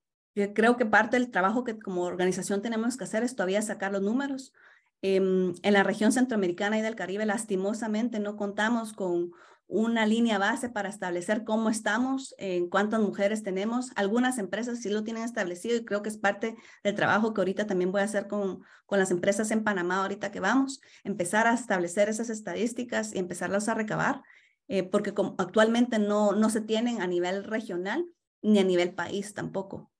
Speaker 4: creo que parte del trabajo que como organización tenemos que hacer es todavía sacar los números. Em, en la región centroamericana y del Caribe, lastimosamente, no contamos con una línea base para establecer cómo estamos, en cuántas mujeres tenemos. Algunas empresas sí lo tienen establecido y creo que es parte del trabajo que ahorita también voy a hacer con, con las empresas en Panamá ahorita que vamos, empezar a establecer esas estadísticas y empezarlas a recabar, eh, porque actualmente no, no se tienen a nivel regional ni a nivel país tampoco.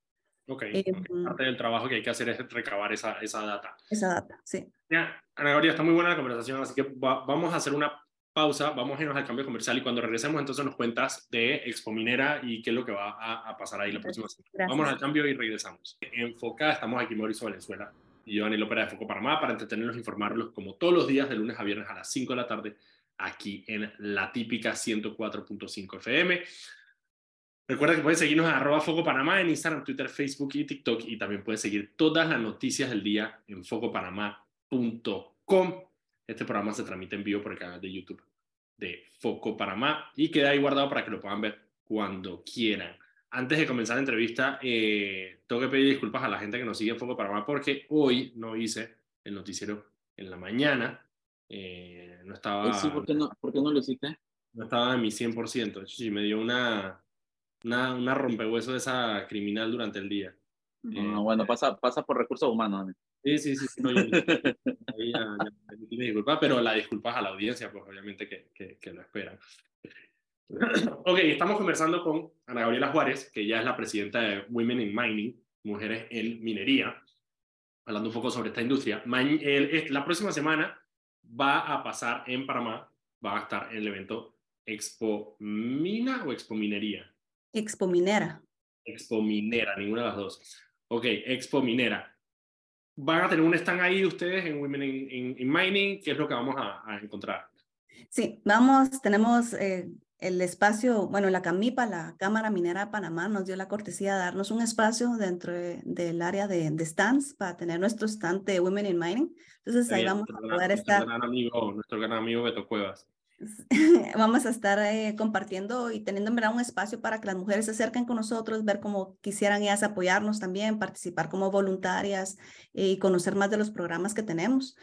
Speaker 1: Ok, em, parte del trabajo que hay que hacer es recabar esa, esa data.
Speaker 4: Esa data, sí.
Speaker 1: Ya, Ana Gabriela, está muy buena la conversación, así que vamos a hacer una pausa, vamos a irnos al cambio comercial y cuando regresemos entonces nos cuentas de Expo Minera y qué es lo que va a, pasar ahí la próxima semana. Vamos al cambio y regresamos. Enfocada, estamos aquí Mauricio Valenzuela y yo, Daniel Ópera de Foco Panamá, para entretenerlos e informarlos como todos los días de lunes a viernes a las 5 de la tarde aquí en la típica 104.5 FM. Recuerda que puedes seguirnos a arroba Foco Panamá en Instagram, Twitter, Facebook y TikTok y también puedes seguir todas las noticias del día en focopanamá.com. Este programa se transmite en vivo por el canal de YouTube de Foco Panamá y queda ahí guardado para que lo puedan ver cuando quieran. Antes de comenzar la entrevista, eh, tengo que pedir disculpas a la gente que nos sigue en Foco Panamá porque hoy no hice el noticiero en la mañana. Eh, no estaba...
Speaker 2: Sí, ¿por qué no, ¿por qué no lo hiciste?
Speaker 1: No estaba en mi 100%. De hecho, sí, me dio una una, una rompehueso de esa criminal durante el día.
Speaker 2: No, bueno, pasa, pasa por recursos humanos.
Speaker 1: Sí, sí, sí. No, disculpa, pero la disculpas a la audiencia, pues obviamente que, que, que lo esperan. Ok, estamos conversando con Ana Gabriela Juárez, que ya es la presidenta de Women in Mining, Mujeres en Minería, hablando un poco sobre esta industria. La próxima semana va a pasar en Panamá, va a estar en el evento Expo Mina o Expo Minería.
Speaker 4: Expo Minera.
Speaker 1: Expo Minera, ninguna de las dos. Ok, Expo Minera. ¿Van a tener un stand ahí ustedes en Women in, Mining? ¿Qué es lo que vamos a, encontrar?
Speaker 4: Sí, vamos, tenemos eh, el espacio, bueno, la CAMIPA, la Cámara Minera de Panamá, nos dio la cortesía de darnos un espacio dentro del área de, stands para tener nuestro stand de Women in Mining. Entonces ahí vamos a poder estar.
Speaker 1: Gran amigo, nuestro gran amigo Beto Cuevas.
Speaker 4: vamos a estar eh, compartiendo y teniendo en verdad un espacio para que las mujeres se acerquen con nosotros, ver cómo quisieran ellas apoyarnos también, participar como voluntarias eh, y conocer más de los programas que tenemos.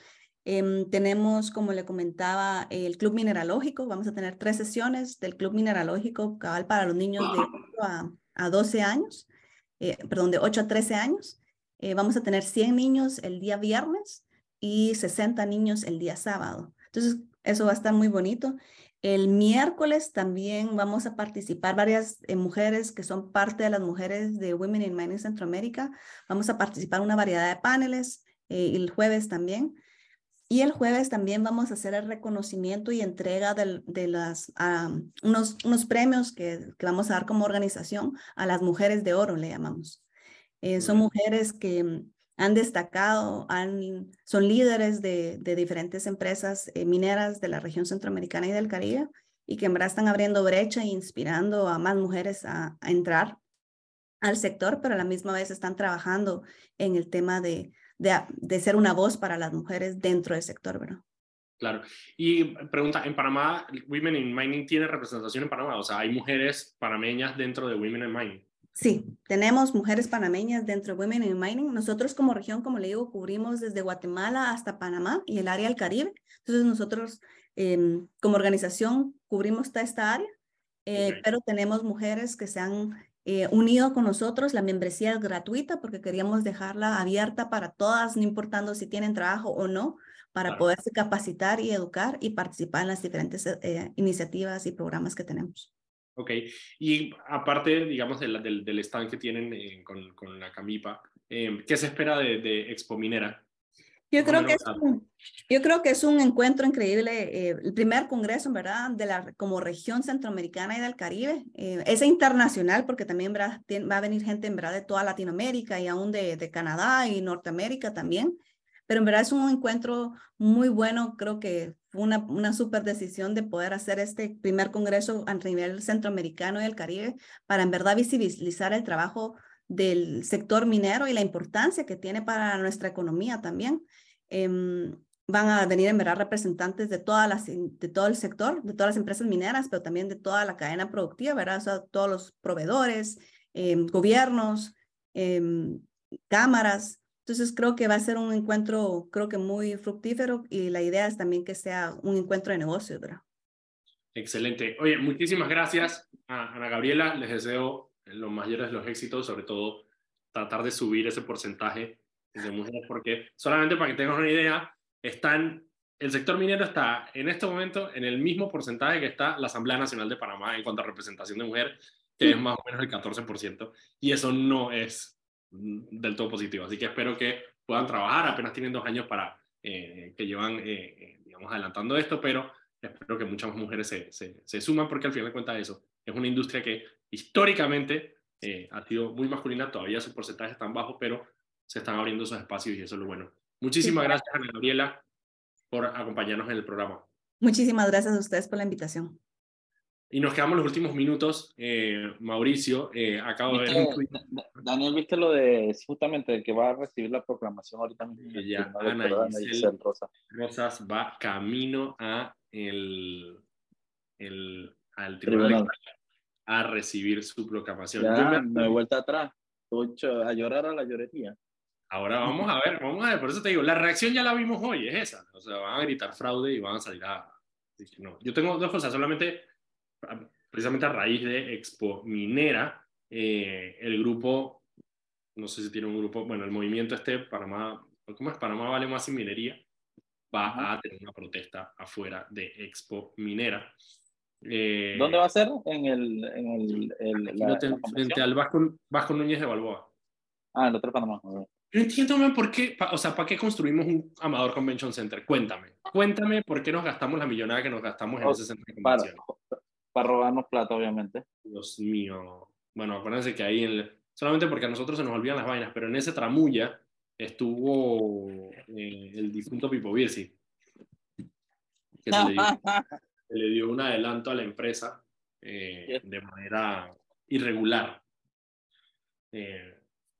Speaker 4: Em, tenemos, como le comentaba, el Club Mineralógico. Vamos a tener tres sesiones del Club Mineralógico cabal para los niños de 8 a, a 12 años, eh, perdón, de 8 a 13 años. Vamos a tener 100 niños el día viernes y 60 niños el día sábado. Entonces, eso va a estar muy bonito. El miércoles también vamos a participar varias eh, mujeres que son parte de las mujeres de Women in Mining Centroamérica. Vamos a participar en una variedad de paneles y el jueves también. Y el jueves también vamos a hacer el reconocimiento y entrega de, las, unos, unos premios que, que, vamos a dar como organización a las mujeres de oro, le llamamos. Eh, son mujeres que han destacado, son líderes de, de diferentes empresas eh, mineras de la región centroamericana y del Caribe y que en verdad están abriendo brecha e inspirando a más mujeres a, entrar al sector, pero a la misma vez están trabajando en el tema de, de, ser una voz para las mujeres dentro del sector, ¿verdad?
Speaker 1: Claro. Y pregunta, ¿en Panamá Women in Mining tiene representación en Panamá? O sea, ¿hay mujeres panameñas dentro de Women in Mining?
Speaker 4: Sí, tenemos mujeres panameñas dentro de Women in Mining. Nosotros como región, como le digo, cubrimos desde Guatemala hasta Panamá y el área del Caribe. Entonces nosotros em, como organización cubrimos toda esta área, eh, pero tenemos mujeres que se han eh, unido con nosotros. La membresía es gratuita porque queríamos dejarla abierta para todas, no importando si tienen trabajo o no, para poderse capacitar y educar y participar en las diferentes eh, iniciativas y programas que tenemos.
Speaker 1: Ok, y aparte, digamos, del, del, stand que tienen eh, con, con, la Camipa, ¿qué se espera de, de Expo Minera?
Speaker 4: Yo creo, que es un, yo creo que es un encuentro increíble, eh, el primer congreso, en verdad, de la, como región centroamericana y del Caribe. Eh, es internacional porque también va a venir gente, en verdad, de toda Latinoamérica y aún de, de, Canadá y Norteamérica también. Pero en verdad es un encuentro muy bueno, creo que fue una, una super decisión de poder hacer este primer congreso a nivel centroamericano y del Caribe para en verdad visibilizar el trabajo del sector minero y la importancia que tiene para nuestra economía también. Em, van a venir en verdad representantes de, todas las, de todo el sector, de todas las empresas mineras, pero también de toda la cadena productiva, ¿verdad? O sea, todos los proveedores, em, gobiernos, em, cámaras. Entonces creo que va a ser un encuentro, creo que muy fructífero y la idea es también que sea un encuentro de negocios, ¿verdad?
Speaker 1: Excelente. Oye, muchísimas gracias a Ana Gabriela. Les deseo los mayores de los éxitos, sobre todo tratar de subir ese porcentaje de mujeres, porque solamente para que tengan una idea, están, el sector minero está en este momento en el mismo porcentaje que está la Asamblea Nacional de Panamá en cuanto a representación de mujer, que es más o menos el 14%, y eso no es del todo positivo. Así que espero que puedan trabajar, apenas tienen dos años para eh, que llevan, eh, eh, digamos, adelantando esto, pero espero que muchas mujeres se, se, se suman porque al final de cuentas eso es una industria que históricamente eh, ha sido muy masculina, todavía su porcentaje es tan bajo, pero se están abriendo esos espacios y eso es lo bueno. Muchísimas gracias, Ana Gabriela, por acompañarnos en el programa.
Speaker 4: Muchísimas gracias a ustedes por la invitación.
Speaker 1: Y nos quedamos los últimos minutos. Eh, Mauricio, eh, acabo de ver
Speaker 2: Daniel, ¿viste lo de justamente que va a recibir la proclamación ahorita mismo?
Speaker 1: Ya, Ana Giselle Rosas va camino a el, el, al tribunal a recibir su proclamación.
Speaker 2: Ya, me... he vuelta atrás, a llorar a la llorería.
Speaker 1: Ahora vamos a ver, vamos a ver, por eso te digo, la reacción ya la vimos hoy, es esa. O sea, van a gritar fraude y van a salir a... No. Yo tengo dos cosas, solamente, precisamente a raíz de Expo Minera, eh, el grupo, no sé si tiene un grupo, bueno, el movimiento este, Panamá, ¿cómo es? Panamá vale más sin minería, va a tener una protesta afuera de Expo Minera Eh,
Speaker 2: ¿Dónde va a ser? En el. En el, el- la-
Speaker 1: tengo
Speaker 2: la
Speaker 1: frente al Vasco, Vasco Núñez de Balboa.
Speaker 2: Ah, el Hotel Panamá.
Speaker 1: No entiendo man, por qué, pa- o sea, ¿para qué construimos un Amador Convention Center? Cuéntame. Cuéntame por qué nos gastamos la millonada que nos gastamos en
Speaker 2: Oh,
Speaker 1: ese centro de convención.
Speaker 2: para robarnos plata, obviamente.
Speaker 1: Dios mío. Bueno, acuérdense que ahí, en el- solamente porque a nosotros se nos olvidan las vainas, pero en ese tramulla estuvo eh, el difunto Pipo Biesi, que se le, dio, se le dio un adelanto a la empresa eh, de manera irregular eh,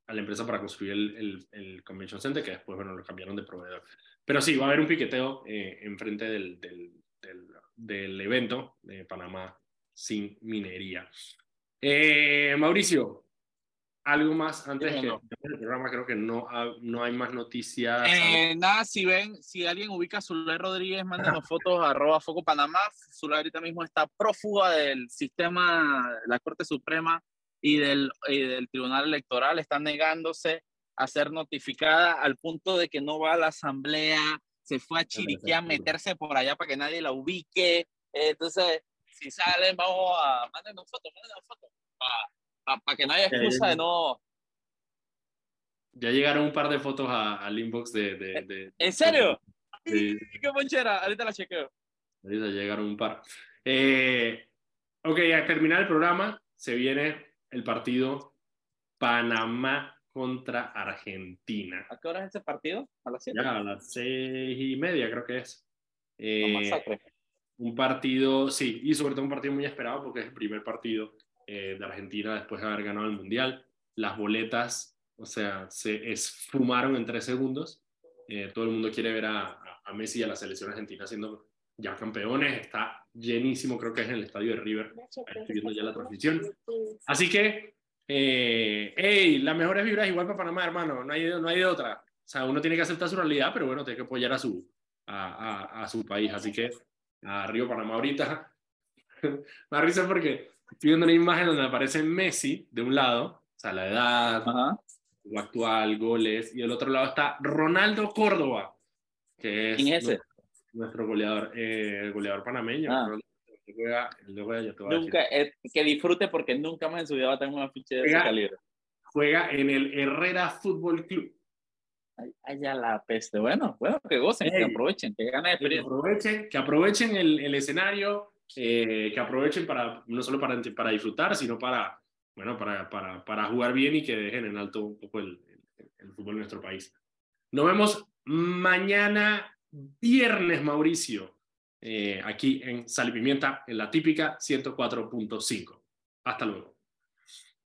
Speaker 1: a la empresa para construir el, el, el Convention Center, que después, bueno, lo cambiaron de proveedor. Pero sí, va a haber un piqueteo eh, enfrente del, del, del, del evento de Panamá sin minería. Eh, Mauricio, algo más antes
Speaker 2: Dime,
Speaker 1: que
Speaker 2: no.
Speaker 1: el programa, creo que no, no hay más noticias.
Speaker 2: Eh, nada, si ven, si alguien ubica a Zulay Rodríguez, mándenos fotos a arroba Foco Panamá. Zulay ahorita mismo está prófuga del sistema, de la Corte Suprema y del, y del Tribunal Electoral. Está negándose a ser notificada al punto de que no va a la asamblea, se fue a Chiriquí a meterse por allá para que nadie la ubique. Entonces, si salen, vamos a, mándenos fotos, mándenos fotos, para que no haya excusa de no.
Speaker 1: Ya llegaron un par de fotos a- al inbox de... de, de-
Speaker 2: ¿En serio?
Speaker 1: de-
Speaker 2: ¡Qué ponchera! Ahorita la chequeo.
Speaker 1: Ahorita llegaron un par. Eh, ok, a terminar el programa se viene el partido Panamá contra Argentina.
Speaker 2: ¿A qué hora es ese partido? ¿A las 7?
Speaker 1: Ya a las seis y media creo que es. Eh,
Speaker 2: masacre.
Speaker 1: Un partido, sí, y sobre todo un partido muy esperado porque es el primer partido eh, de Argentina después de haber ganado el Mundial. Las boletas, o sea, se esfumaron en tres segundos. Eh, todo el mundo quiere ver a, a- Messi y a la selección argentina siendo ya campeones. Está llenísimo, creo que es en el estadio de River. Estoy viendo ya la transmisión. Así que, eh, hey, las mejores vibras igual para Panamá, hermano. No hay, no hay de otra. O sea, uno tiene que aceptar su realidad, pero bueno, tiene que apoyar a su, a, a- a su país. Así que, a Río Panamá ahorita. Me da risa porque estoy viendo una imagen donde aparece Messi de un lado, o sea, la edad,
Speaker 2: Ajá.
Speaker 1: lo actual, goles, y del otro lado está Ronaldo Córdoba, que es
Speaker 2: ¿Quién es ese?
Speaker 1: nuestro, goleador, eh, el goleador panameño.
Speaker 2: Ah.
Speaker 1: Ronaldo juega.
Speaker 2: Nunca, eh, que disfrute porque nunca más en su vida va a tener una ficha de ese calibre.
Speaker 1: juega en el Herrera Fútbol Club.
Speaker 2: Ya la peste. Bueno, bueno, que gocen, que aprovechen, que ganen
Speaker 1: Que
Speaker 2: experiencia.
Speaker 1: aprovechen, que aprovechen el, el escenario, eh, que aprovechen para, no solo para, para disfrutar, sino para, bueno, para, para, para jugar bien y que dejen en alto un poco el, el- el fútbol en nuestro país. Nos vemos mañana viernes, Mauricio, eh, aquí en Sal y Pimienta, en la típica 104.5. Hasta luego.